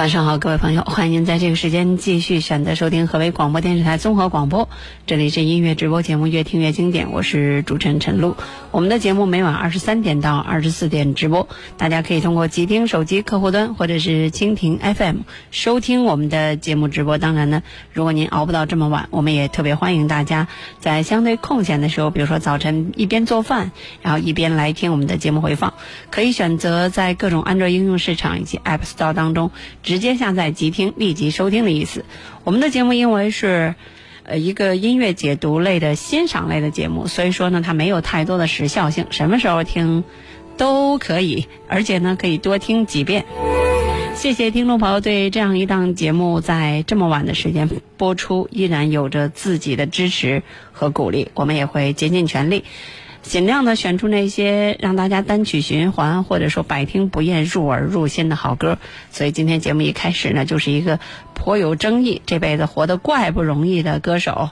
晚上好，各位朋友，欢迎您在这个时间继续选择收听河北广播电视台综合广播。这里是音乐直播节目《越听越经典》，我是主持人陈露。我们的节目每晚二十三点到二十四点直播，大家可以通过极听手机客户端或者是蜻蜓 FM 收听我们的节目直播。当然呢，如果您熬不到这么晚，我们也特别欢迎大家在相对空闲的时候，比如说早晨一边做饭，然后一边来听我们的节目回放。可以选择在各种安卓应用市场以及 App Store 当中。直接下载即听，立即收听的意思。我们的节目因为是，呃，一个音乐解读类的欣赏类的节目，所以说呢，它没有太多的时效性，什么时候听都可以，而且呢，可以多听几遍。谢谢听众朋友对这样一档节目在这么晚的时间播出，依然有着自己的支持和鼓励，我们也会竭尽全力。尽量的选出那些让大家单曲循环或者说百听不厌、入耳入心的好歌。所以今天节目一开始呢，就是一个颇有争议、这辈子活得怪不容易的歌手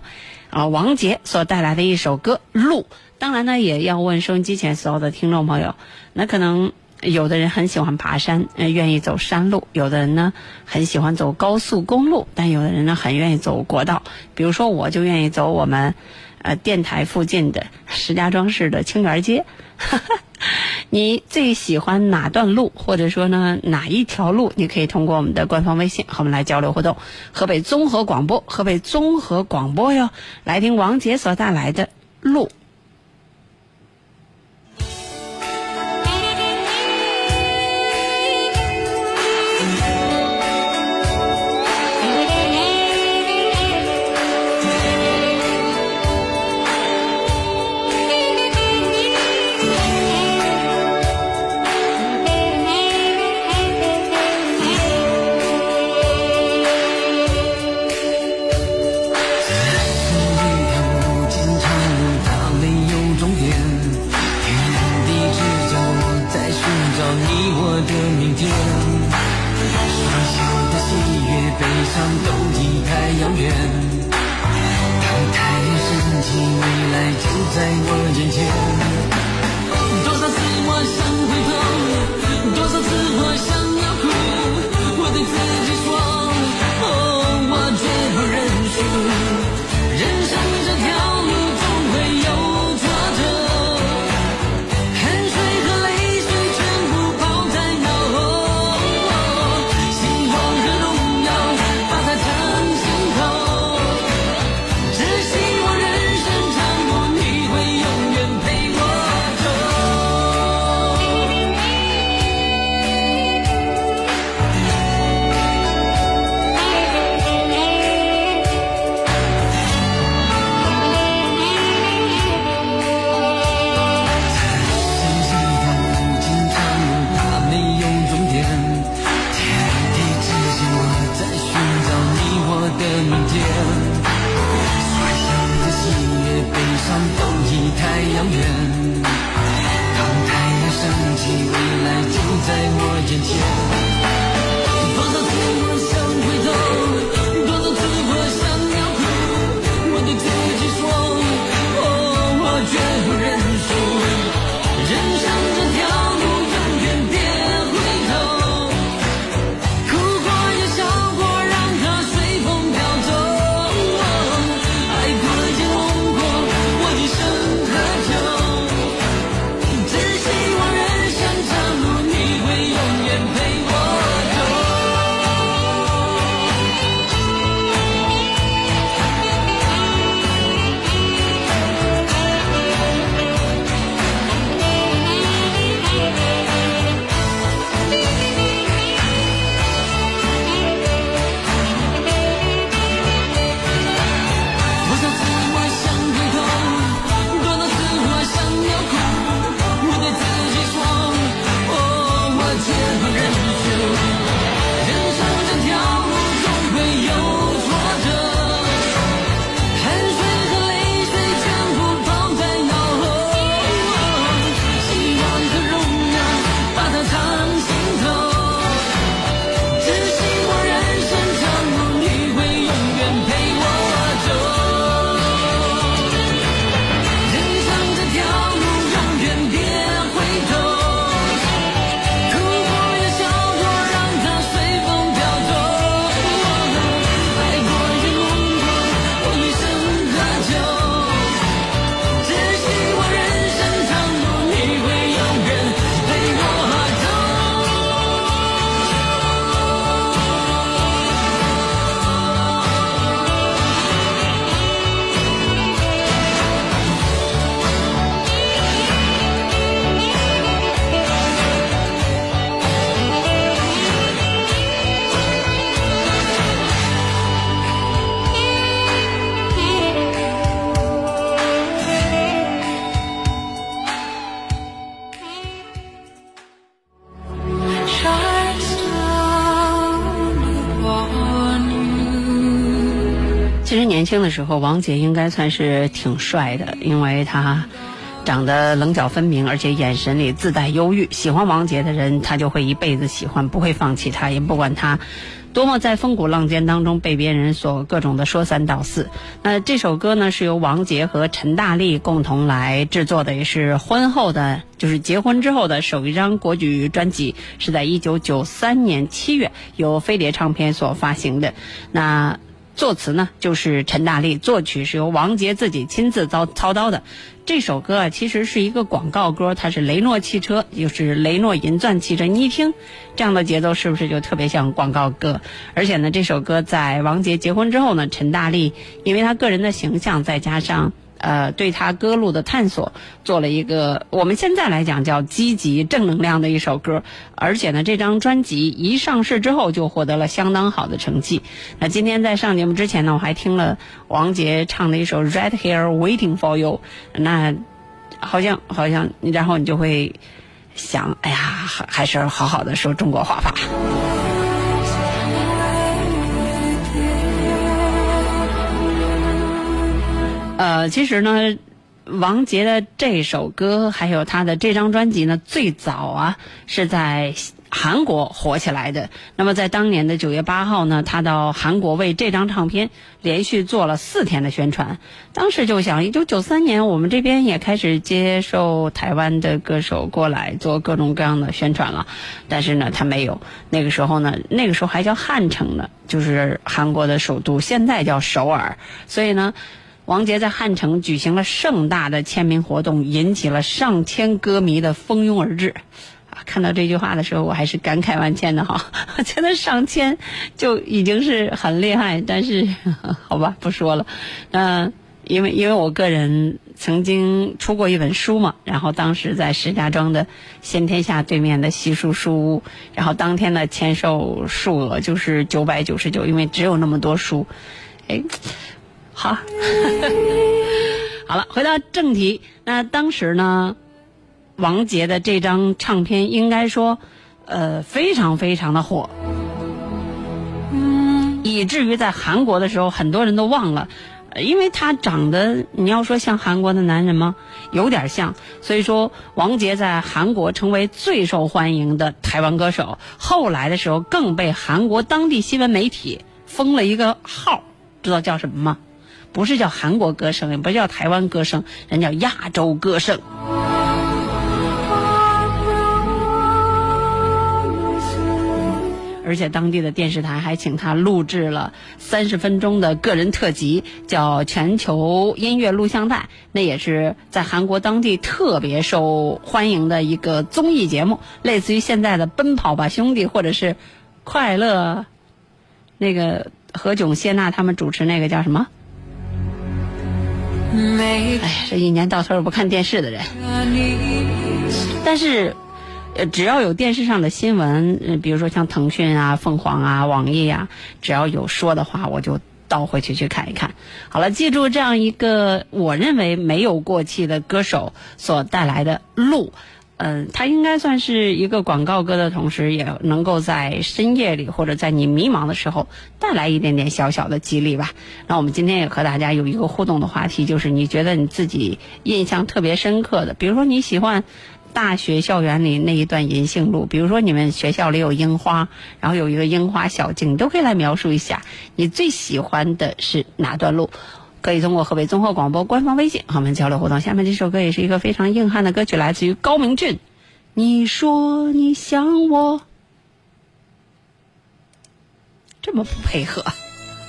啊王杰所带来的一首歌《路》。当然呢，也要问收音机前所有的听众朋友，那可能有的人很喜欢爬山，愿意走山路；有的人呢很喜欢走高速公路，但有的人呢很愿意走国道。比如说，我就愿意走我们。呃，电台附近的石家庄市的清源街，你最喜欢哪段路，或者说呢哪一条路？你可以通过我们的官方微信和我们来交流互动。河北综合广播，河北综合广播哟，来听王杰所带来的路。轻的时候，王杰应该算是挺帅的，因为他长得棱角分明，而且眼神里自带忧郁。喜欢王杰的人，他就会一辈子喜欢，不会放弃他，也不管他多么在风骨浪尖当中被别人所各种的说三道四。那这首歌呢，是由王杰和陈大力共同来制作的，也是婚后的，就是结婚之后的首一张国语专辑，是在一九九三年七月由飞碟唱片所发行的。那作词呢，就是陈大力；作曲是由王杰自己亲自操操刀的。这首歌啊，其实是一个广告歌，它是雷诺汽车，就是雷诺银钻汽车。你一听这样的节奏，是不是就特别像广告歌？而且呢，这首歌在王杰结婚之后呢，陈大力因为他个人的形象，再加上。呃，对他歌路的探索，做了一个我们现在来讲叫积极正能量的一首歌，而且呢，这张专辑一上市之后就获得了相当好的成绩。那今天在上节目之前呢，我还听了王杰唱的一首《Right Here Waiting for You》，那好像好像，然后你就会想，哎呀，还是好好的说中国话吧。呃，其实呢，王杰的这首歌还有他的这张专辑呢，最早啊是在韩国火起来的。那么在当年的九月八号呢，他到韩国为这张唱片连续做了四天的宣传。当时就想，一九九三年我们这边也开始接受台湾的歌手过来做各种各样的宣传了，但是呢，他没有。那个时候呢，那个时候还叫汉城呢，就是韩国的首都，现在叫首尔。所以呢。王杰在汉城举行了盛大的签名活动，引起了上千歌迷的蜂拥而至。啊，看到这句话的时候，我还是感慨万千的哈。我觉得上千就已经是很厉害，但是好吧，不说了。嗯，因为因为我个人曾经出过一本书嘛，然后当时在石家庄的先天下对面的西书书屋，然后当天的签售数额就是九百九十九，因为只有那么多书，哎。好，好了，回到正题。那当时呢，王杰的这张唱片应该说，呃，非常非常的火，嗯以至于在韩国的时候，很多人都忘了，因为他长得，你要说像韩国的男人吗？有点像。所以说，王杰在韩国成为最受欢迎的台湾歌手。后来的时候，更被韩国当地新闻媒体封了一个号，知道叫什么吗？不是叫韩国歌声，也不叫台湾歌声，人叫亚洲歌声。而且当地的电视台还请他录制了三十分钟的个人特辑，叫《全球音乐录像带》，那也是在韩国当地特别受欢迎的一个综艺节目，类似于现在的《奔跑吧兄弟》或者是《快乐》，那个何炅、谢娜他们主持那个叫什么？哎呀，这一年到头不看电视的人。但是，呃，只要有电视上的新闻，比如说像腾讯啊、凤凰啊、网易啊，只要有说的话，我就倒回去去看一看。好了，记住这样一个我认为没有过气的歌手所带来的路。嗯，它应该算是一个广告歌的同时，也能够在深夜里或者在你迷茫的时候带来一点点小小的激励吧。那我们今天也和大家有一个互动的话题，就是你觉得你自己印象特别深刻的，比如说你喜欢大学校园里那一段银杏路，比如说你们学校里有樱花，然后有一个樱花小径，你都可以来描述一下你最喜欢的是哪段路。可以通过河北综合广播官方微信和我们交流互动。下面这首歌也是一个非常硬汉的歌曲，来自于高明俊。你说你想我，这么不配合？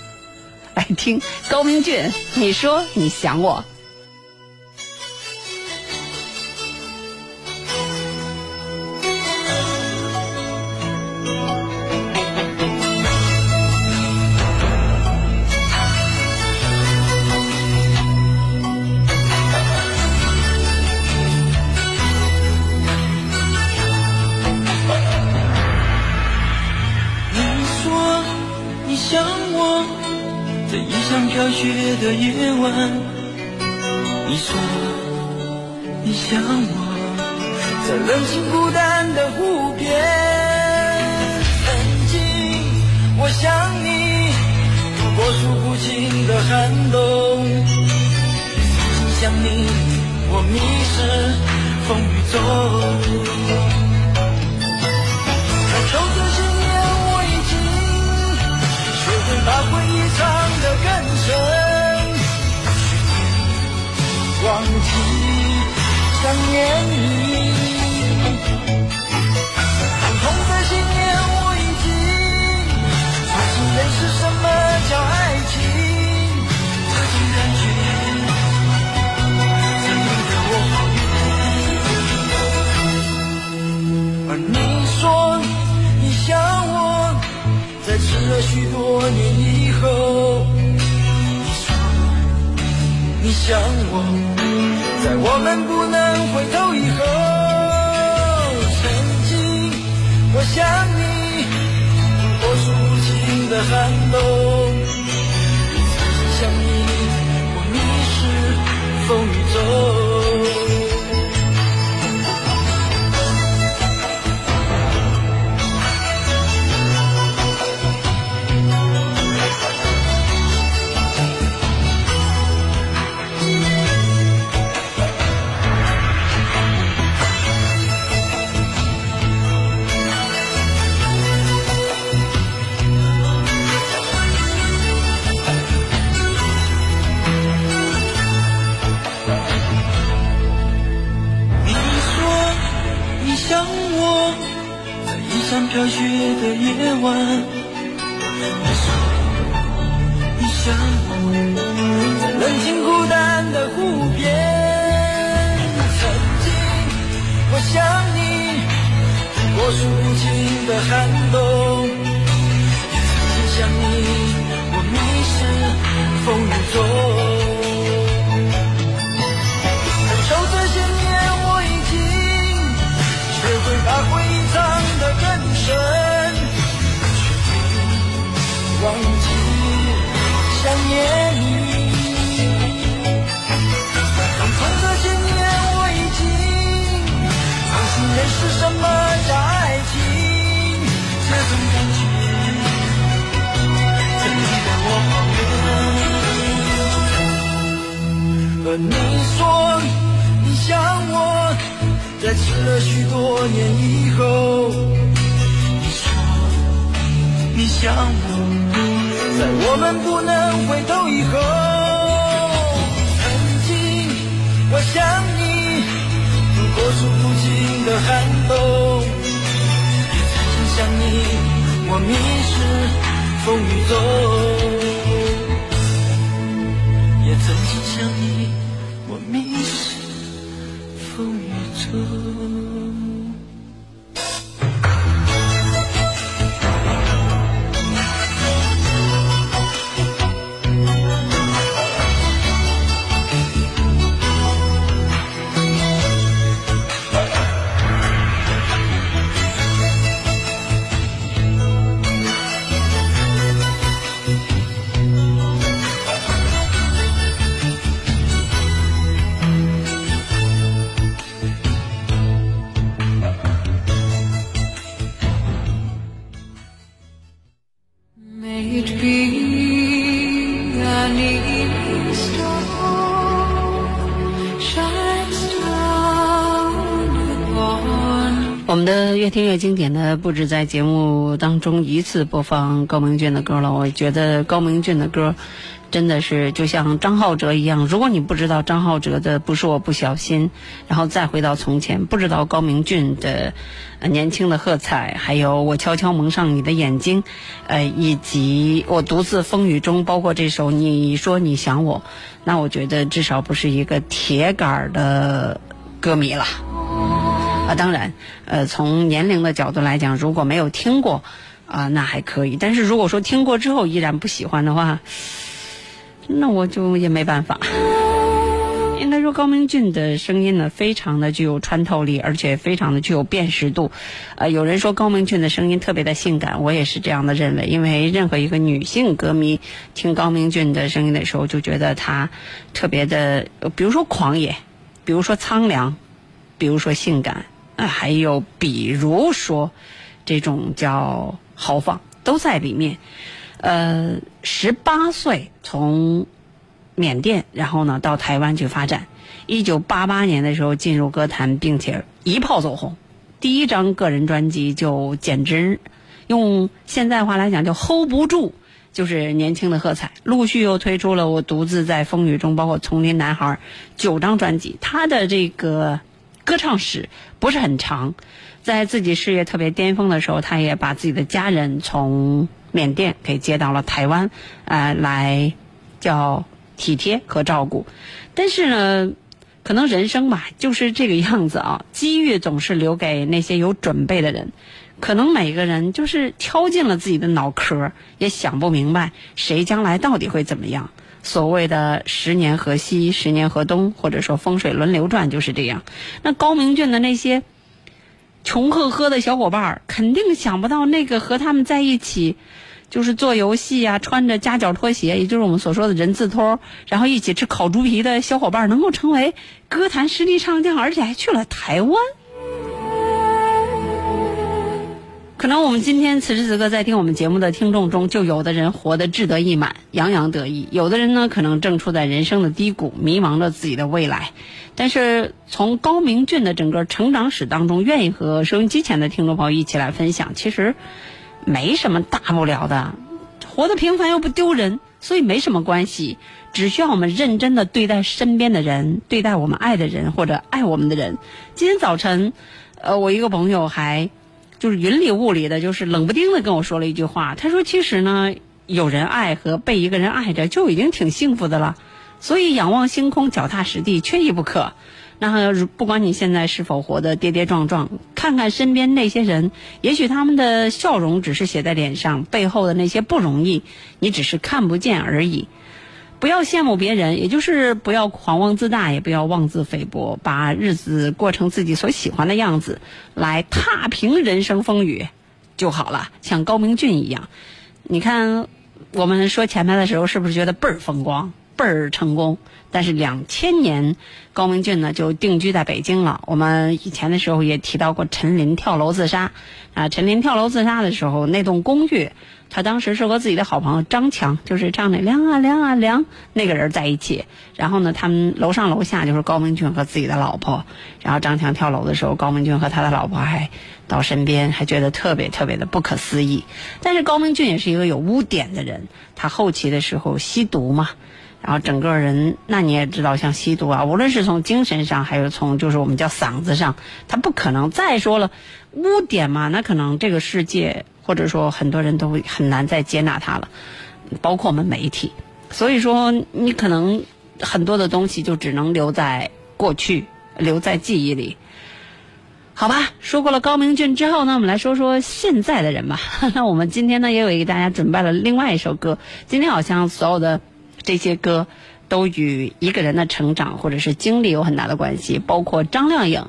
来听高明俊，你说你想我。的夜晚，你说你想我，在冷清孤单的湖边。曾经我想你，度过数不清的寒冬。曾经想你，我迷失风雨中。想念你。看透这些年，我已经重新认识什么叫爱情，这种感觉曾离得我好远。而你说你想我，在迟了许多年以后。你说你想我，在我们寒冬。也曾经想你，我迷失风雨中。风雨中。不止在节目当中一次播放高明俊的歌了。我觉得高明俊的歌真的是就像张浩哲一样。如果你不知道张浩哲的《不是我不小心》，然后再回到从前，不知道高明俊的年轻的喝彩，还有我悄悄蒙上你的眼睛，呃，以及我独自风雨中，包括这首你说你想我，那我觉得至少不是一个铁杆的歌迷了。啊，当然，呃，从年龄的角度来讲，如果没有听过，啊、那还可以。但是如果说听过之后依然不喜欢的话，那我就也没办法。应该说，高明俊的声音呢，非常的具有穿透力，而且非常的具有辨识度。呃，有人说高明俊的声音特别的性感，我也是这样的认为。因为任何一个女性歌迷听高明俊的声音的时候，就觉得他特别的，比如说狂野，比如说苍凉，比如说性感，啊，还有比如说这种叫豪放，都在里面。呃，十八岁从缅甸，然后呢到台湾去发展。一九八八年的时候进入歌坛，并且一炮走红，第一张个人专辑就简直用现在话来讲就 hold 不住，就是年轻的喝彩。陆续又推出了《我独自在风雨中》，包括《丛林男孩》九张专辑。他的这个歌唱史不是很长，在自己事业特别巅峰的时候，他也把自己的家人从缅甸给接到了台湾，呃，来叫体贴和照顾。但是呢。可能人生吧，就是这个样子啊。机遇总是留给那些有准备的人。可能每个人就是挑尽了自己的脑壳，也想不明白谁将来到底会怎么样。所谓的十年河西，十年河东，或者说风水轮流转，就是这样。那高明俊的那些穷呵呵的小伙伴儿，肯定想不到那个和他们在一起。就是做游戏呀，穿着夹脚拖鞋，也就是我们所说的人字拖，然后一起吃烤猪皮的小伙伴，能够成为歌坛实力唱将，而且还去了台湾。可能我们今天此时此刻在听我们节目的听众中，就有的人活得志得意满、洋洋得意，有的人呢可能正处在人生的低谷，迷茫着自己的未来。但是从高明俊的整个成长史当中，愿意和收音机前的听众朋友一起来分享，其实。没什么大不了的，活得平凡又不丢人，所以没什么关系。只需要我们认真的对待身边的人，对待我们爱的人或者爱我们的人。今天早晨，呃，我一个朋友还就是云里雾里的，就是冷不丁的跟我说了一句话。他说：“其实呢，有人爱和被一个人爱着就已经挺幸福的了，所以仰望星空，脚踏实地，缺一不可。”那不管你现在是否活得跌跌撞撞，看看身边那些人，也许他们的笑容只是写在脸上，背后的那些不容易，你只是看不见而已。不要羡慕别人，也就是不要狂妄自大，也不要妄自菲薄，把日子过成自己所喜欢的样子，来踏平人生风雨就好了。像高明俊一样，你看我们说前面的时候，是不是觉得倍儿风光？倍儿成功，但是两千年高明俊呢就定居在北京了。我们以前的时候也提到过陈琳跳楼自杀，啊，陈琳跳楼自杀的时候，那栋公寓，他当时是和自己的好朋友张强，就是唱那凉啊凉啊凉那个人在一起。然后呢，他们楼上楼下就是高明俊和自己的老婆。然后张强跳楼的时候，高明俊和他的老婆还到身边，还觉得特别特别的不可思议。但是高明俊也是一个有污点的人，他后期的时候吸毒嘛。然后整个人，那你也知道，像吸毒啊，无论是从精神上，还有从就是我们叫嗓子上，他不可能再说了污点嘛。那可能这个世界或者说很多人都很难再接纳他了，包括我们媒体。所以说，你可能很多的东西就只能留在过去，留在记忆里。好吧，说过了高明俊之后呢，我们来说说现在的人吧。那 我们今天呢，也有给大家准备了另外一首歌。今天好像所有的。这些歌都与一个人的成长或者是经历有很大的关系，包括张靓颖，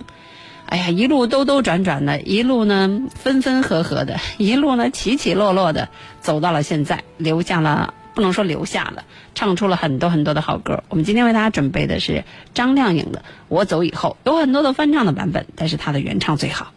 哎呀，一路兜兜转转的，一路呢分分合合的，一路呢起起落落的，走到了现在，留下了不能说留下了，唱出了很多很多的好歌。我们今天为大家准备的是张靓颖的《我走以后》，有很多的翻唱的版本，但是她的原唱最好。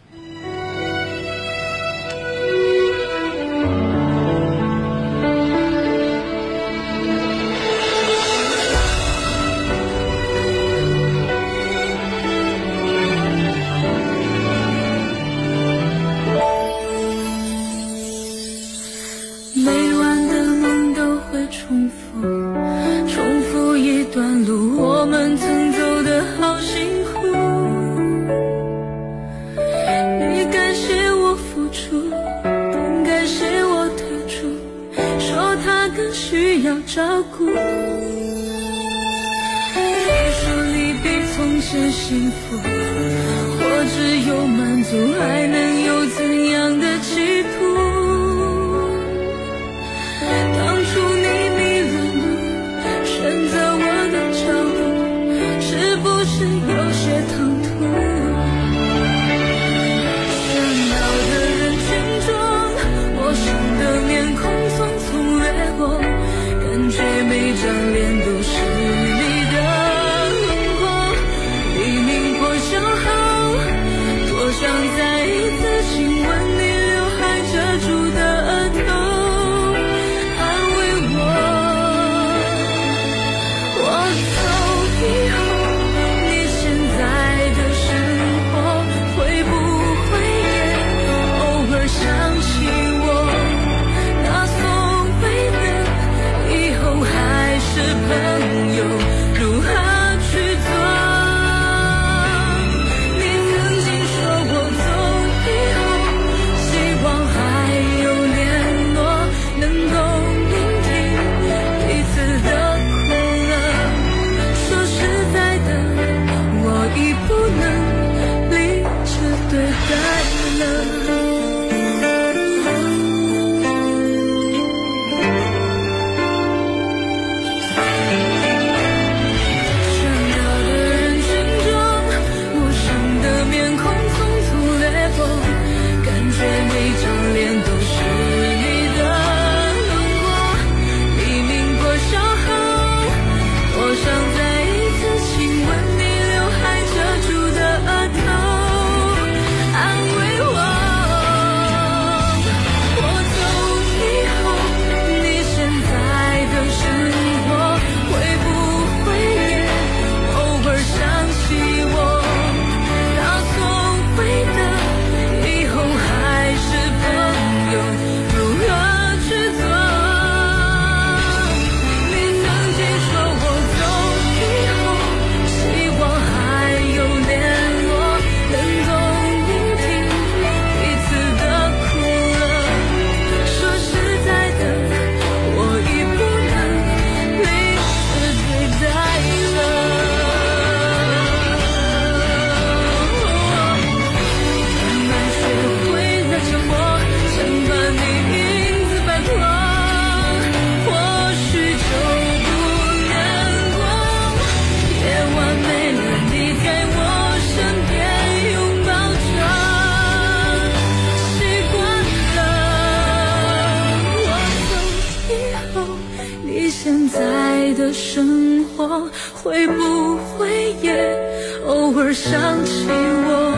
生活，会不会也偶尔想起我？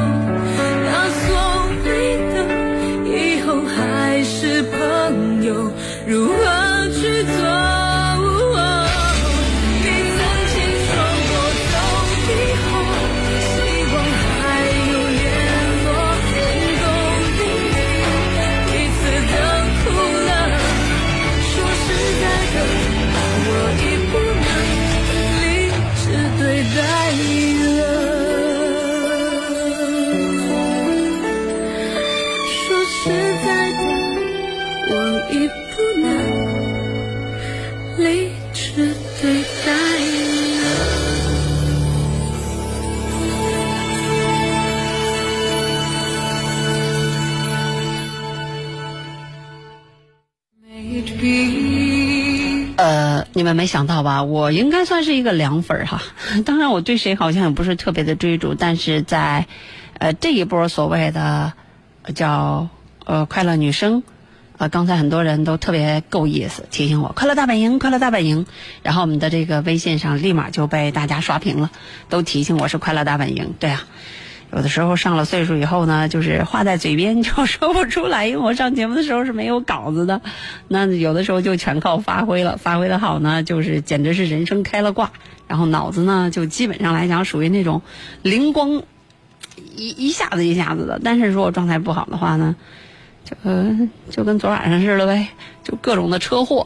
那所谓的以后还是朋友，如何你们没想到吧？我应该算是一个凉粉儿哈。当然，我对谁好像也不是特别的追逐，但是在呃这一波所谓的叫呃快乐女生。呃，刚才很多人都特别够意思，提醒我“快乐大本营，快乐大本营”，然后我们的这个微信上立马就被大家刷屏了，都提醒我是快乐大本营。对啊，有的时候上了岁数以后呢，就是话在嘴边 就说不出来，因为我上节目的时候是没有稿子的，那有的时候就全靠发挥了，发挥的好呢，就是简直是人生开了挂，然后脑子呢就基本上来讲属于那种灵光一一下子一下子的，但是如果状态不好的话呢，就就跟昨晚上似的呗，就各种的车祸。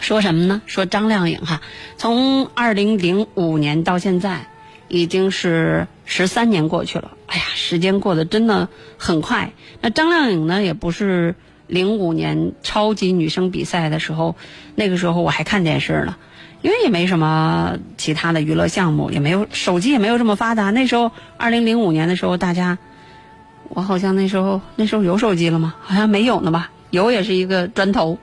说什么呢？说张靓颖哈，从二零零五年到现在，已经是十三年过去了。哎呀，时间过得真的很快。那张靓颖呢，也不是零五年超级女声比赛的时候，那个时候我还看电视呢，因为也没什么其他的娱乐项目，也没有手机也没有这么发达。那时候二零零五年的时候，大家。我好像那时候那时候有手机了吗？好像没有呢吧？有也是一个砖头。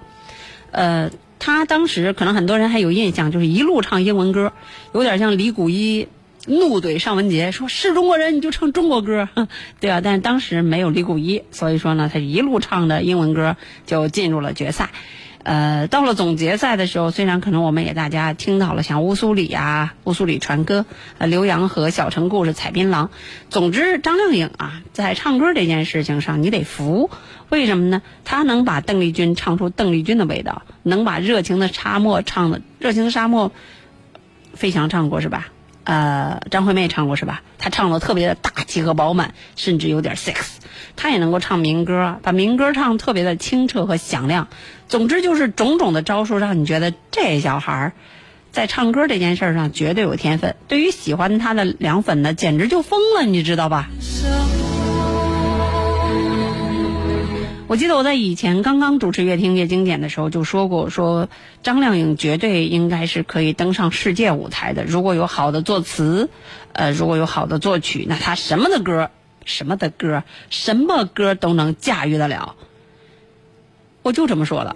呃，他当时可能很多人还有印象，就是一路唱英文歌，有点像李谷一怒怼尚雯婕，说是中国人你就唱中国歌，对啊。但是当时没有李谷一，所以说呢，他一路唱的英文歌就进入了决赛。呃，到了总决赛的时候，虽然可能我们也大家听到了像乌苏里呀、乌苏里传歌、呃浏阳河、小城故事、采槟榔，总之张靓颖啊，在唱歌这件事情上你得服，为什么呢？她能把邓丽君唱出邓丽君的味道，能把热情的沙漠唱的热情的沙漠，费翔唱过是吧？呃，张惠妹唱过是吧？她唱的特别的大气和饱满，甚至有点 sex。她也能够唱民歌，把民歌唱特别的清澈和响亮。总之就是种种的招数，让你觉得这小孩儿在唱歌这件事儿上绝对有天分。对于喜欢她的凉粉呢，简直就疯了，你知道吧？我记得我在以前刚刚主持《乐听乐经典》的时候就说过，说张靓颖绝对应该是可以登上世界舞台的。如果有好的作词，呃，如果有好的作曲，那她什么的歌，什么的歌，什么歌都能驾驭得了。我就这么说了。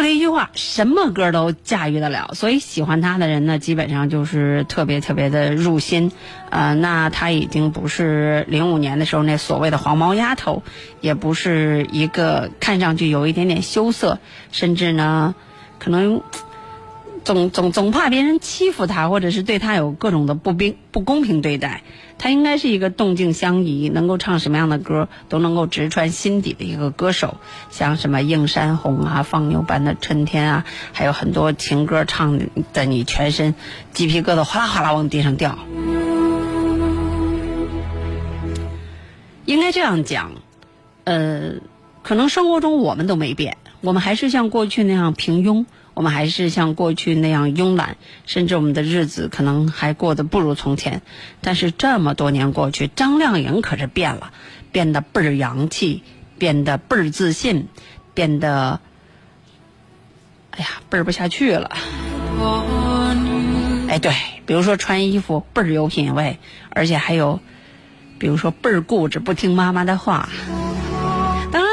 就这一句话，什么歌都驾驭得了，所以喜欢他的人呢，基本上就是特别特别的入心。呃，那他已经不是零五年的时候那所谓的黄毛丫头，也不是一个看上去有一点点羞涩，甚至呢，可能总总总怕别人欺负他，或者是对他有各种的不冰不公平对待。他应该是一个动静相宜，能够唱什么样的歌都能够直穿心底的一个歌手。像什么《映山红》啊，《放牛班的春天》啊，还有很多情歌唱的你全身鸡皮疙瘩哗啦哗啦往地上掉。应该这样讲，呃，可能生活中我们都没变，我们还是像过去那样平庸。我们还是像过去那样慵懒，甚至我们的日子可能还过得不如从前。但是这么多年过去，张靓颖可是变了，变得倍儿洋气，变得倍儿自信，变得，哎呀，倍儿不下去了。哎，对，比如说穿衣服倍儿有品位，而且还有，比如说倍儿固执，不听妈妈的话。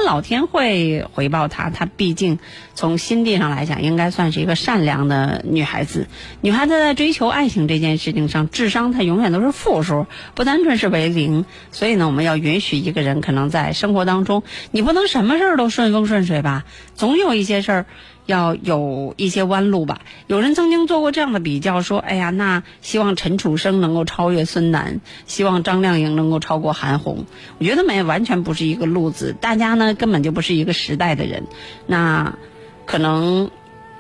老天会回报他，他毕竟从心地上来讲，应该算是一个善良的女孩子。女孩子在追求爱情这件事情上，智商她永远都是负数，不单纯是为零。所以呢，我们要允许一个人可能在生活当中，你不能什么事儿都顺风顺水吧，总有一些事儿。要有一些弯路吧。有人曾经做过这样的比较，说：“哎呀，那希望陈楚生能够超越孙楠，希望张靓颖能够超过韩红。”我觉得没完全不是一个路子，大家呢根本就不是一个时代的人。那可能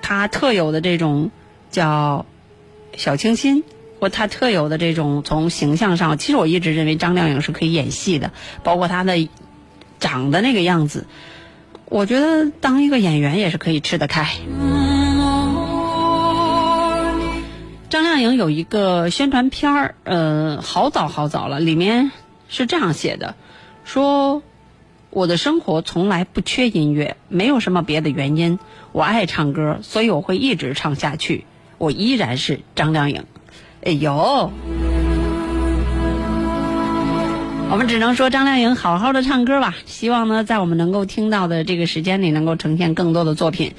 他特有的这种叫小清新，或他特有的这种从形象上，其实我一直认为张靓颖是可以演戏的，包括她的长的那个样子。我觉得当一个演员也是可以吃得开。张靓颖有一个宣传片儿，呃，好早好早了，里面是这样写的：说我的生活从来不缺音乐，没有什么别的原因，我爱唱歌，所以我会一直唱下去。我依然是张靓颖。哎呦！我们只能说张靓颖好好的唱歌吧。希望呢，在我们能够听到的这个时间里，能够呈现更多的作品。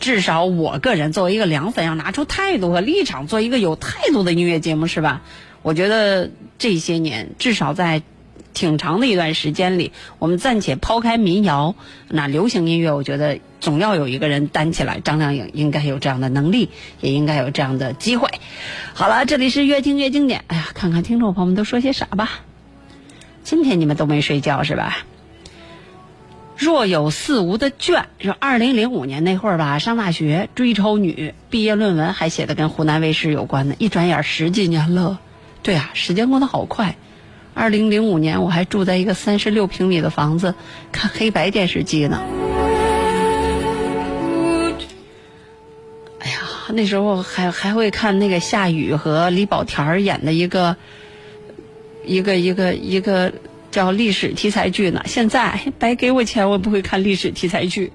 至少我个人作为一个凉粉，要拿出态度和立场，做一个有态度的音乐节目，是吧？我觉得这些年，至少在挺长的一段时间里，我们暂且抛开民谣，那流行音乐，我觉得总要有一个人担起来。张靓颖应该有这样的能力，也应该有这样的机会。好了，这里是越听越经典。哎呀，看看听众朋友们都说些啥吧。今天你们都没睡觉是吧？若有似无的倦，说二零零五年那会儿吧，上大学追超女，毕业论文还写的跟湖南卫视有关的，一转眼十几年了。对啊，时间过得好快。二零零五年我还住在一个三十六平米的房子，看黑白电视机呢。哎呀，那时候还还会看那个夏雨和李保田演的一个。一个一个一个叫历史题材剧呢，现在白给我钱，我也不会看历史题材剧。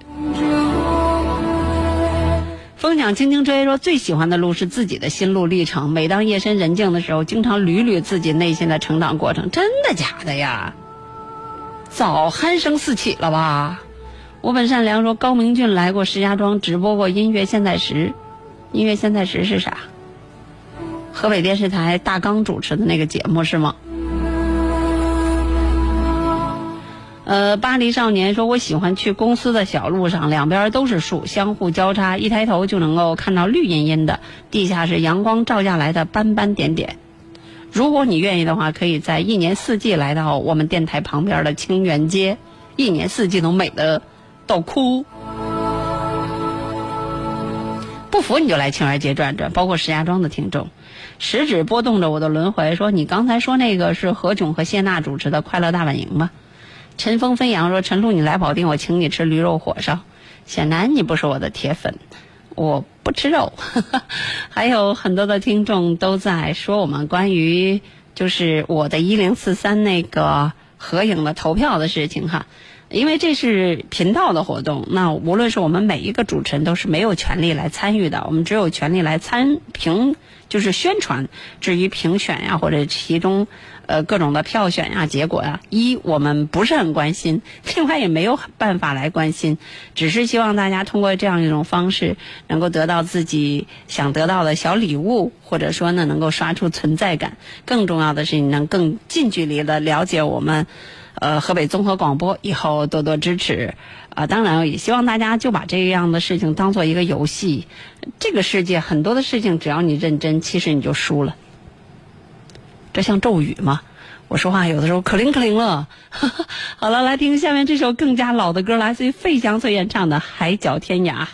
风响轻轻吹，说最喜欢的路是自己的心路历程。每当夜深人静的时候，经常捋捋自己内心的成长过程。真的假的呀？早鼾声四起了吧？我本善良说高明俊来过石家庄直播过音乐现在时，音乐现在时是啥？河北电视台大刚主持的那个节目是吗？呃，巴黎少年说：“我喜欢去公司的小路上，两边都是树，相互交叉，一抬头就能够看到绿茵茵的，地下是阳光照下来的斑斑点点。如果你愿意的话，可以在一年四季来到我们电台旁边的清源街，一年四季都美的到哭。不服你就来清源街转转，包括石家庄的听众，食指拨动着我的轮回，说你刚才说那个是何炅和谢娜主持的《快乐大本营》吗？”晨风飞扬说：“陈露，你来保定，我请你吃驴肉火烧。显然你不是我的铁粉，我不吃肉。还有很多的听众都在说我们关于就是我的一零四三那个合影的投票的事情哈，因为这是频道的活动，那无论是我们每一个主持人都是没有权利来参与的，我们只有权利来参评，就是宣传。至于评选呀，或者其中。”呃，各种的票选呀，结果呀，一我们不是很关心，另外也没有办法来关心，只是希望大家通过这样一种方式，能够得到自己想得到的小礼物，或者说呢，能够刷出存在感。更重要的是，你能更近距离的了解我们，呃，河北综合广播，以后多多支持。啊，当然也希望大家就把这样的事情当做一个游戏。这个世界很多的事情，只要你认真，其实你就输了。这像咒语吗？我说话有的时候可灵可灵了。好了，来听下面这首更加老的歌，来自于费翔所演唱的《海角天涯》。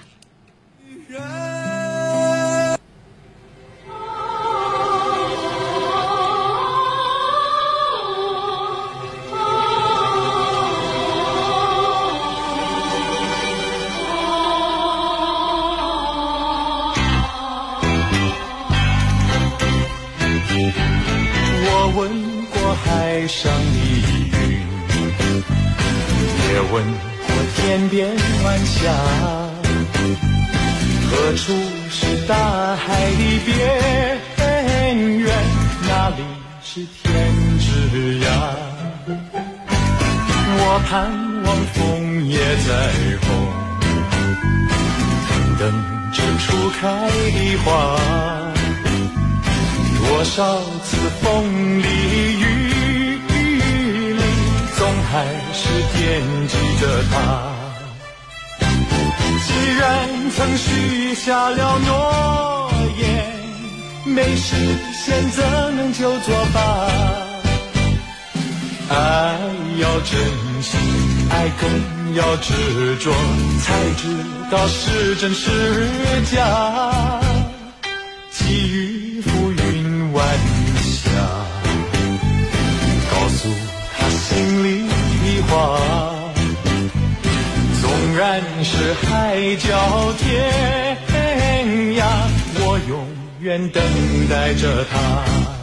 问过海上的云，也问过天边晚霞，何处是大海的边缘？哪里是天之涯？我盼望枫叶再红，等着初开的花。多少次风里雨里，总还是惦记着她。既然曾许下了诺言，没实现怎能就作罢？爱要珍惜，爱更要执着，才知道是真是假。话。纵然是海角天涯，我永远等待着他。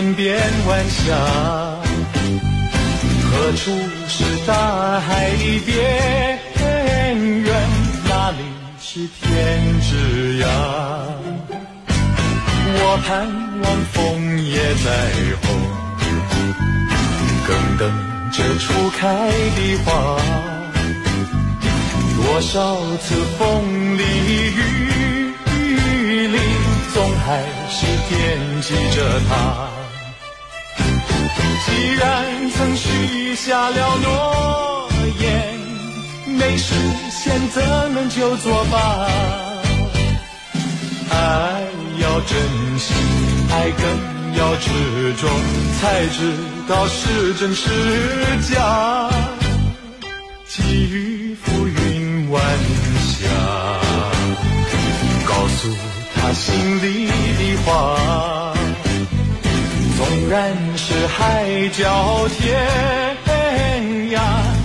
天边晚霞，何处是大海的边缘？哪里是天之涯？我盼望枫叶再红，更等着初开的花。多少次风里雨里，总还是惦记着他。既然曾许下了诺言，没实现怎能就作罢？爱要珍惜，爱更要执着，才知道是真是假。寄予浮云晚霞，告诉他心里的话。纵然是海角天涯，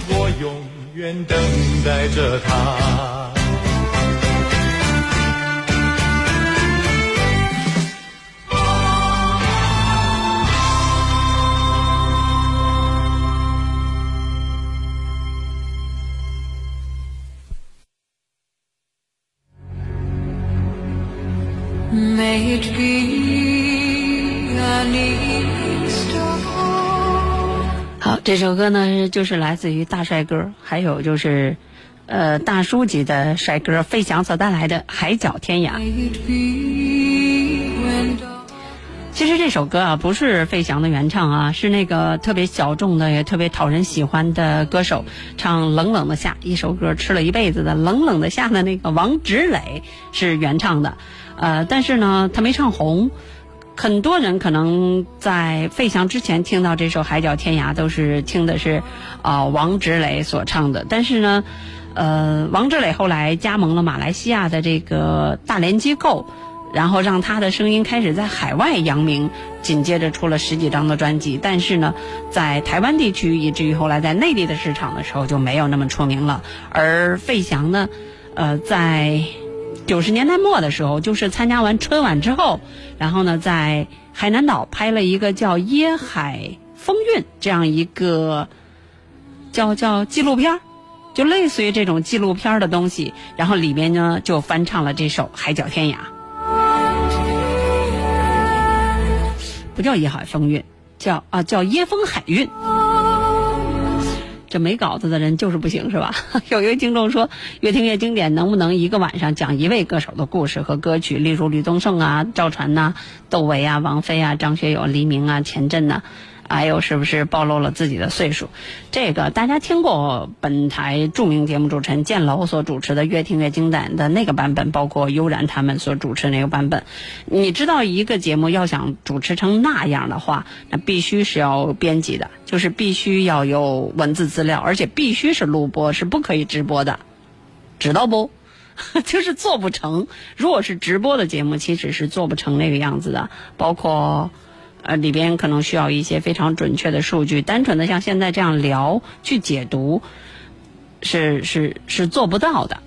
我永远等待着他。Made me a need. 这首歌呢就是来自于大帅哥，还有就是，呃，大叔级的帅哥费翔所带来的《海角天涯》。其实这首歌啊，不是费翔的原唱啊，是那个特别小众的，也特别讨人喜欢的歌手唱《冷冷的夏》一首歌，吃了一辈子的《冷冷的夏》的那个王芷磊是原唱的，呃，但是呢，他没唱红。很多人可能在费翔之前听到这首《海角天涯》，都是听的是啊、王志磊所唱的。但是呢，呃，王志磊后来加盟了马来西亚的这个大连机构，然后让他的声音开始在海外扬名，紧接着出了十几张的专辑。但是呢，在台湾地区，以至于后来在内地的市场的时候就没有那么出名了。而费翔呢，呃，在九十年代末的时候，就是参加完春晚之后，然后呢，在海南岛拍了一个叫《椰海风韵》这样一个叫叫纪录片儿就类似于这种纪录片儿的东西，然后里面呢就翻唱了这首《海角天涯》，不叫《椰海风韵》，叫啊叫《椰风海韵》。这没稿子的人就是不行，是吧？有一位听众说，越听越经典，能不能一个晚上讲一位歌手的故事和歌曲？例如吕宗盛啊、赵传呐、窦唯啊、王菲啊、张学友、黎明啊、钱震呐、还有是不是暴露了自己的岁数？这个大家听过本台著名节目主持人建楼所主持的《越听越精彩》的那个版本，包括悠然他们所主持那个版本。你知道一个节目要想主持成那样的话，那必须是要编辑的，就是必须要有文字资料，而且必须是录播，是不可以直播的，知道不？就是做不成。如果是直播的节目，其实是做不成那个样子的，包括。呃，里边可能需要一些非常准确的数据，单纯的像现在这样聊去解读，是是是做不到的。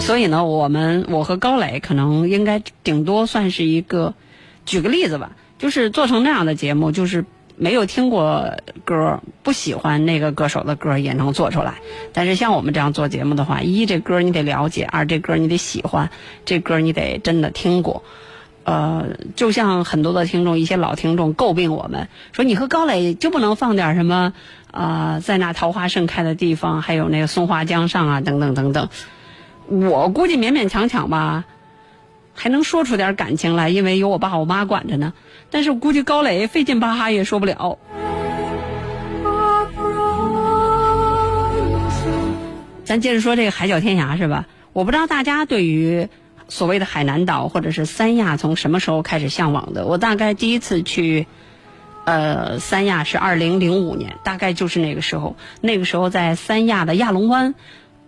所以呢，我们我和高磊可能应该顶多算是一个，举个例子吧，就是做成那样的节目，就是没有听过歌，不喜欢那个歌手的歌也能做出来。但是像我们这样做节目的话，一这歌你得了解，二这歌你得喜欢，这歌你得真的听过。呃，就像很多的听众，一些老听众诟病我们说，你和高磊就不能放点什么啊、在那桃花盛开的地方，还有那个松花江上啊，等等等等。我估计勉勉强强吧，还能说出点感情来，因为有我爸我妈管着呢。但是我估计高磊费劲巴哈也说不了。咱接着说这个海角天涯是吧？我不知道大家对于所谓的海南岛或者是三亚从什么时候开始向往的？我大概第一次去，呃，三亚是二零零五年，大概就是那个时候。那个时候在三亚的亚龙湾，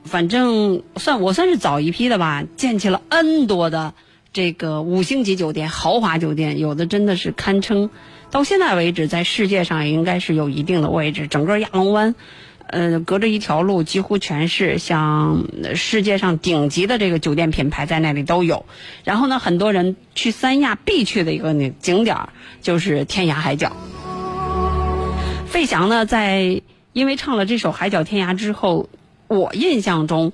反正算我算是早一批的吧，建起了 N 多的这个五星级酒店、豪华酒店，有的真的是堪称，到现在为止在世界上也应该是有一定的位置。整个亚龙湾。呃，隔着一条路，几乎全是像世界上顶级的这个酒店品牌在那里都有。然后呢，很多人去三亚必去的一个景点儿就是天涯海角。费翔呢，在因为唱了这首《海角天涯》之后，我印象中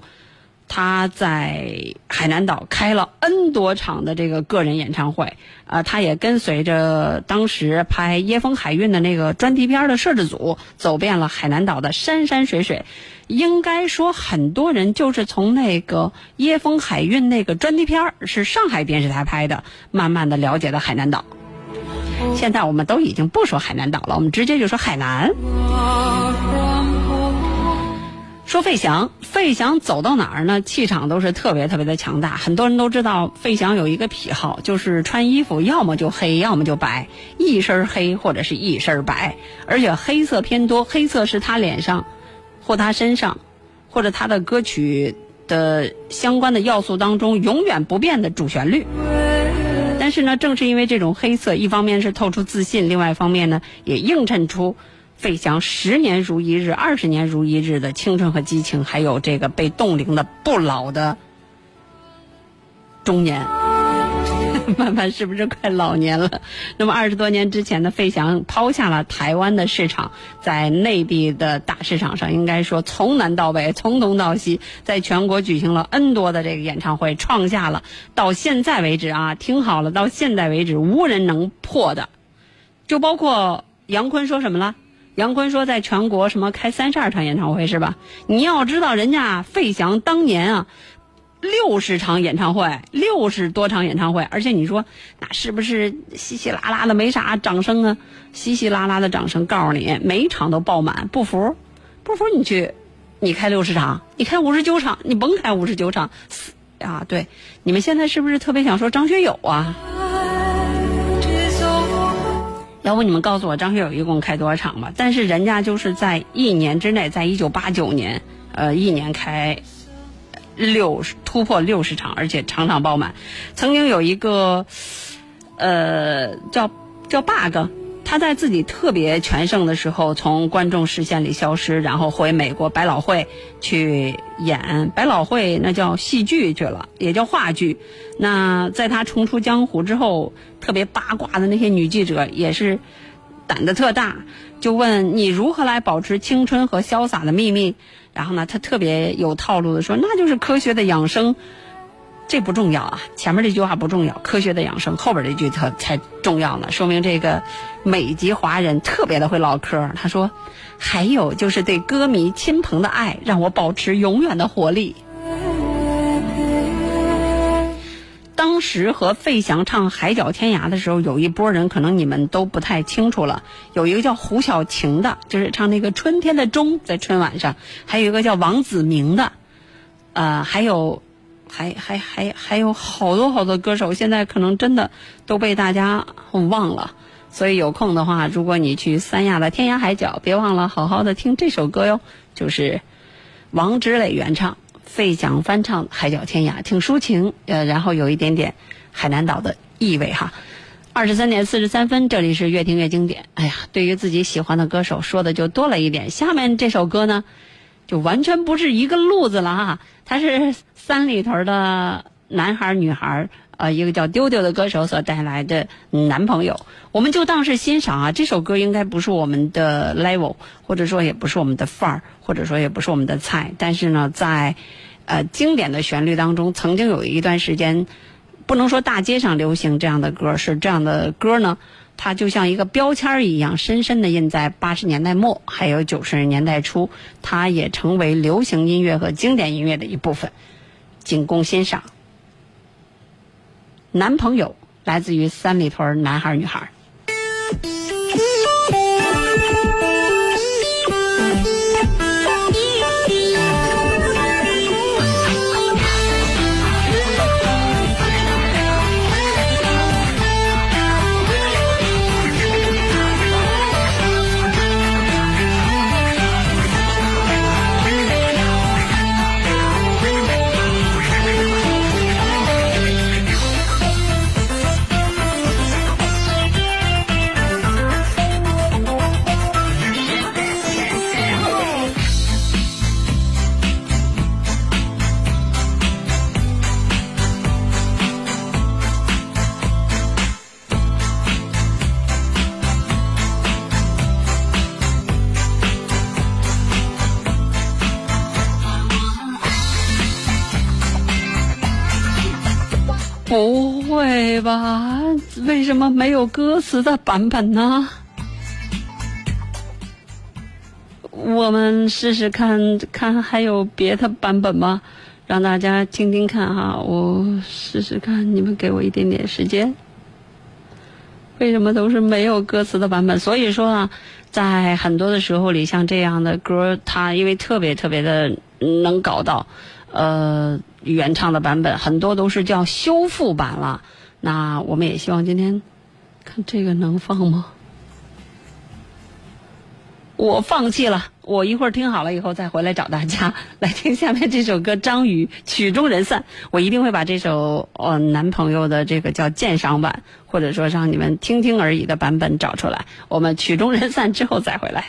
他在海南岛开了 N 多场的这个个人演唱会，啊，他也跟随着当时拍《椰风海运》的那个专题片的摄制组，走遍了海南岛的山山水水。应该说，很多人就是从那个《椰风海运》那个专题片是上海电视台拍的，慢慢的了解了海南岛。现在我们都已经不说海南岛了，我们直接就说海南。说费翔，费翔走到哪儿呢？气场都是特别特别的强大。很多人都知道，费翔有一个癖好，就是穿衣服要么就黑，要么就白，一身黑或者是一身白，而且黑色偏多。黑色是他脸上，或他身上，或者他的歌曲的相关的要素当中永远不变的主旋律。但是呢，正是因为这种黑色，一方面是透出自信，另外一方面呢，也映衬出费翔十年如一日、二十年如一日的青春和激情，还有这个被冻龄的不老的中年。慢慢是不是快老年了？那么二十多年之前的费翔抛下了台湾的市场，在内地的大市场上，应该说从南到北，从东到西，在全国举行了 N 多的这个演唱会，创下了到现在为止啊，听好了，到现在为止无人能破的，就包括杨坤说什么了？杨坤说，在全国什么开三十二场演唱会是吧？你要知道，人家费翔当年啊，六十场演唱会，六十多场演唱会，而且你说那是不是稀稀拉拉的没啥掌声啊？稀稀拉拉的掌声，告诉你，每场都爆满，不服，不服你去，你开六十场，你开五十九场，你甭开五十九场，啊！对，你们现在是不是特别想说张学友啊？要不你们告诉我张学友一共开多少场吧？但是人家就是在一年之内，在一九八九年，呃，一年开六十突破六十场，而且场场爆满。曾经有一个呃叫叫 bug，他在自己特别全盛的时候，从观众视线里消失，然后回美国百老汇去演百老汇那叫戏剧去了，也叫话剧。那在他重出江湖之后，特别八卦的那些女记者也是胆子特大，就问你如何来保持青春和潇洒的秘密。然后呢，他特别有套路的说，那就是科学的养生。这不重要啊，前面这句话不重要，科学的养生，后 边这句才才重要呢，说明这个美籍华人特别的会唠嗑。他说，还有就是对歌迷亲朋的爱，让我保持永远的活力。当时和费翔唱《海角天涯》的时候，有一波人可能你们都不太清楚了。有一个叫胡晓晴的，就是唱那个《春天的钟》在春晚上；还有一个叫王子明的，呃，还有，还还还还有好多好多歌手，现在可能真的都被大家忘了。所以有空的话，如果你去三亚的天涯海角，别忘了好好的听这首歌哟，就是王芷蕾原唱。费翔翻唱《海角天涯》，挺抒情，呃，然后有一点点海南岛的意味哈。二十三点四十三分，这里是越听越经典。哎呀，对于自己喜欢的歌手说的就多了一点。下面这首歌呢，就完全不是一个路子了哈。他是三里屯的男孩女孩，呃，一个叫丢丢的歌手所带来的男朋友，我们就当是欣赏啊。这首歌应该不是我们的 level，或者说也不是我们的范儿，或者说也不是我们的菜，但是呢，在呃经典的旋律当中，曾经有一段时间。不能说大街上流行这样的歌，是这样的歌呢，它就像一个标签一样，深深的印在八十年代末还有九十年代初，它也成为流行音乐和经典音乐的一部分，仅供欣赏。男朋友来自于三里屯男孩儿女孩不会吧？为什么没有歌词的版本呢？我们试试看看还有别的版本吗？让大家听听看哈，我试试看，你们给我一点点时间。为什么都是没有歌词的版本？所以说啊，在很多的时候里，像这样的歌，它因为特别特别的能搞到，呃，原唱的版本很多都是叫修复版了。那我们也希望今天看这个能放吗？我放弃了，我一会儿听好了以后再回来找大家来听下面这首歌。张宇曲终人散，我一定会把这首呃男朋友的这个叫鉴赏版，或者说让你们听听而已的版本找出来。我们曲终人散之后再回来。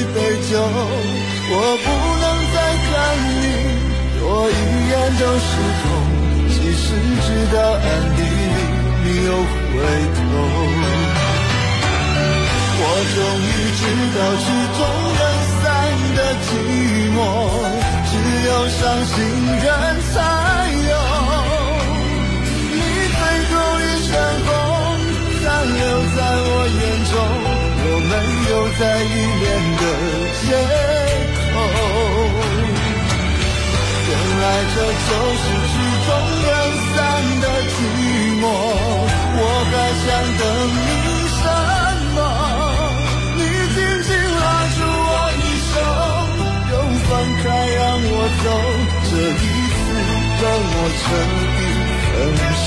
一杯酒。我不能再看你多一眼都是痛，即使知道暗地里你又回头。我终于知道曲终人散的寂寞，只有伤心人才有。在依恋的借口？原来这就是曲终人散的寂寞，我还想等你什么？你紧紧拉住我衣袖，又放开让我走，这一次让我彻底分手。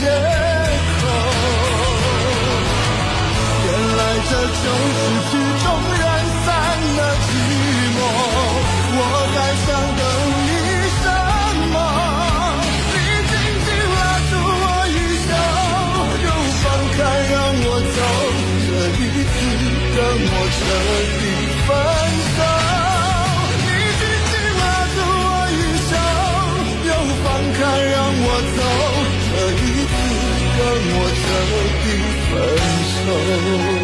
借口。原来这就是 Oh.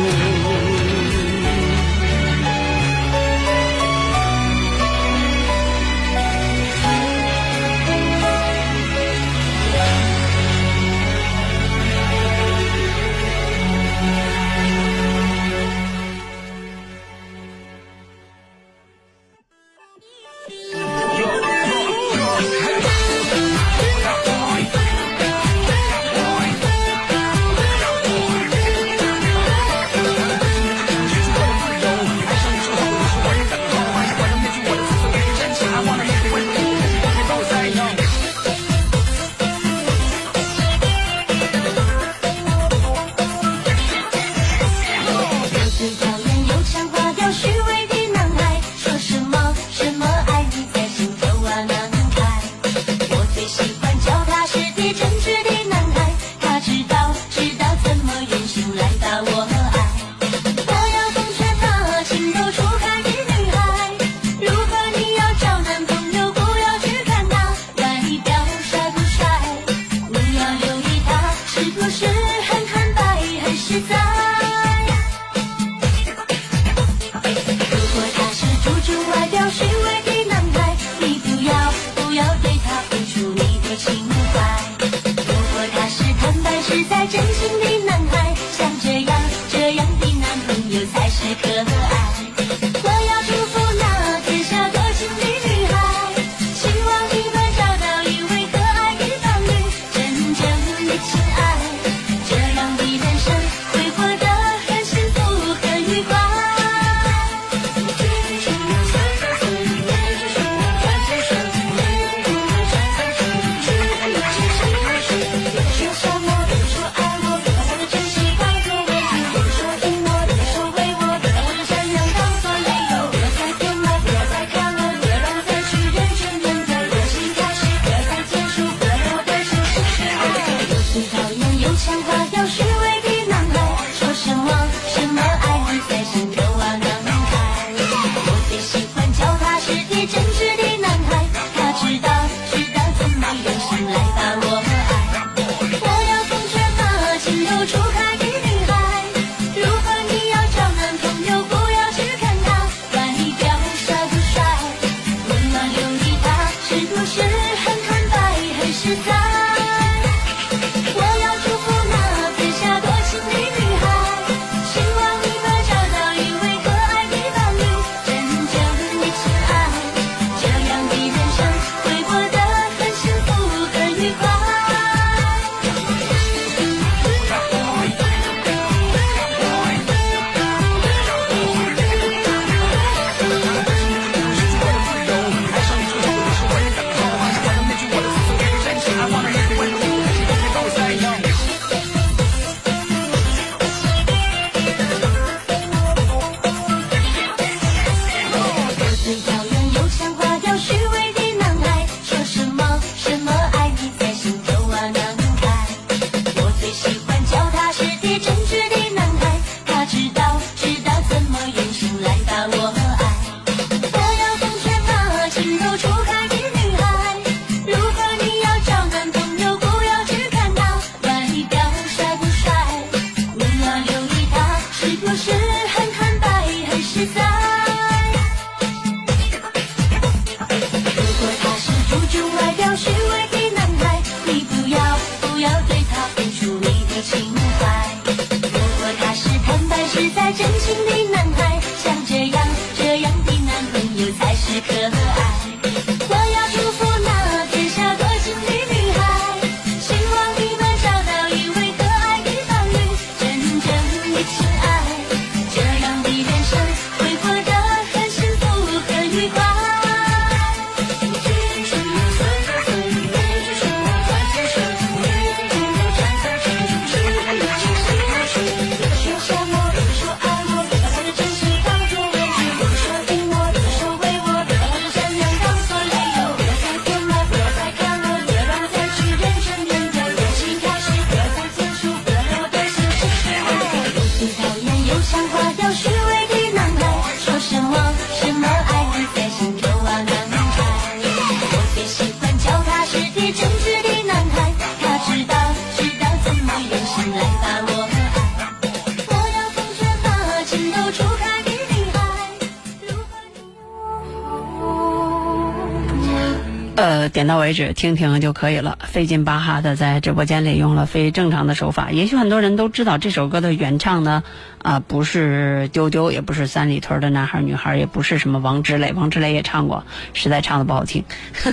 点到为止，听听就可以了，费劲巴哈的在直播间里用了非正常的手法。也许很多人都知道这首歌的原唱呢，啊、不是丢丢，也不是三里屯的男孩女孩，也不是什么王志磊，王志磊也唱过，实在唱的不好听。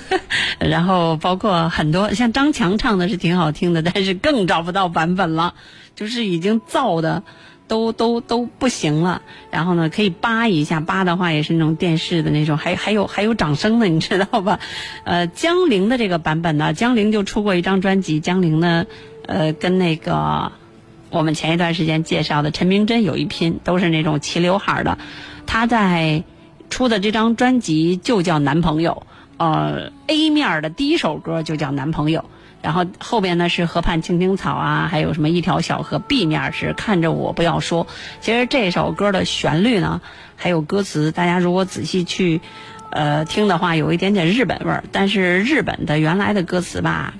然后包括很多像张强唱的是挺好听的，但是更找不到版本了，就是已经造的。都都都不行了，然后呢，可以扒一下，扒的话也是那种电视的那种，还还有还有掌声的，你知道吧？呃，江玲的这个版本呢，江玲就出过一张专辑，江玲呢，呃，跟那个我们前一段时间介绍的陈明真有一拼，都是那种齐刘海的。她在出的这张专辑就叫《男朋友》，呃，A 面的第一首歌就叫《男朋友》。然后后边呢是河畔青青草啊，还有什么一条小河。B 面是看着我不要说。其实这首歌的旋律呢，还有歌词，大家如果仔细去呃听的话，有一点点日本味儿。但是日本的原来的歌词吧，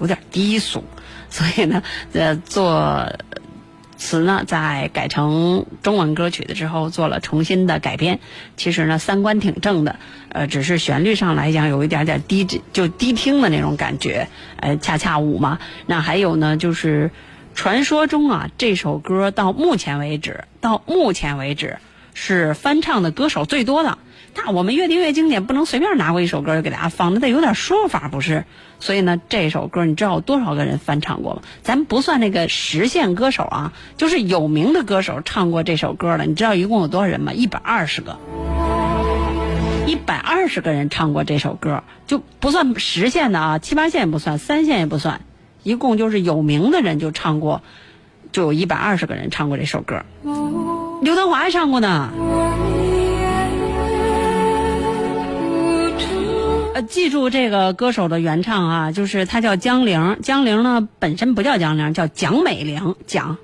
有点低俗，所以呢，呃做。词呢，在改成中文歌曲的时候做了重新的改编。其实呢，三观挺正的，呃，只是旋律上来讲有一点点低，就低听的那种感觉，呃，恰恰舞嘛。那还有呢，就是传说中啊，这首歌到目前为止，到目前为止是翻唱的歌手最多的。那我们越听越经典，不能随便拿过一首歌就给大家放，那得有点说法，不是？所以呢，这首歌你知道有多少个人翻唱过吗？咱不算那个实线歌手啊，就是有名的歌手唱过这首歌了。你知道一共有多少人吗？一百二十个，一百二十个人唱过这首歌，就不算实线的啊，七八线也不算，三线也不算，一共就是有名的人就唱过，就有一百二十个人唱过这首歌。刘德华还唱过呢。记住这个歌手的原唱啊，就是他叫江玲。江玲呢本身不叫江玲，叫蒋美玲。蒋，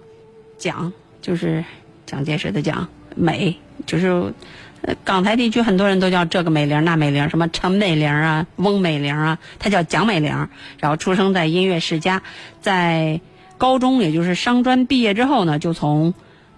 蒋就是蒋介石的蒋，美就是呃港台地区很多人都叫这个美玲那美玲，什么陈美玲啊、翁美玲啊，她叫蒋美玲。然后出生在音乐世家，在高中也就是商专毕业之后呢，就从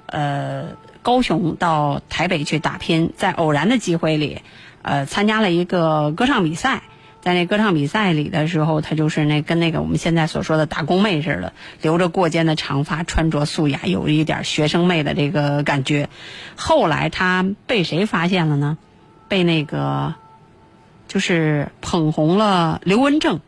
呃高雄到台北去打拼，在偶然的机会里。呃，参加了一个歌唱比赛，在那歌唱比赛里的时候，她就是那跟那个我们现在所说的打工妹似的，留着过肩的长发，穿着素雅，有一点学生妹的这个感觉。后来她被谁发现了呢？被那个就是捧红了刘文正，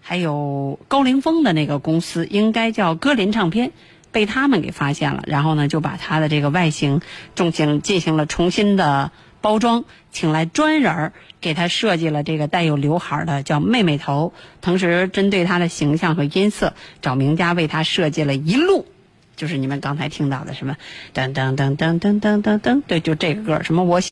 还有高凌风的那个公司，应该叫歌林唱片。被他们给发现了，然后呢，就把她的这个外形进行进行了重新的包装，请来专人儿给他设计了这个带有刘海儿的叫妹妹头，同时针对他的形象和音色，找名家为他设计了一路，就是你们刚才听到的什么噔噔噔噔噔噔噔噔，对，就这个歌儿，什么我。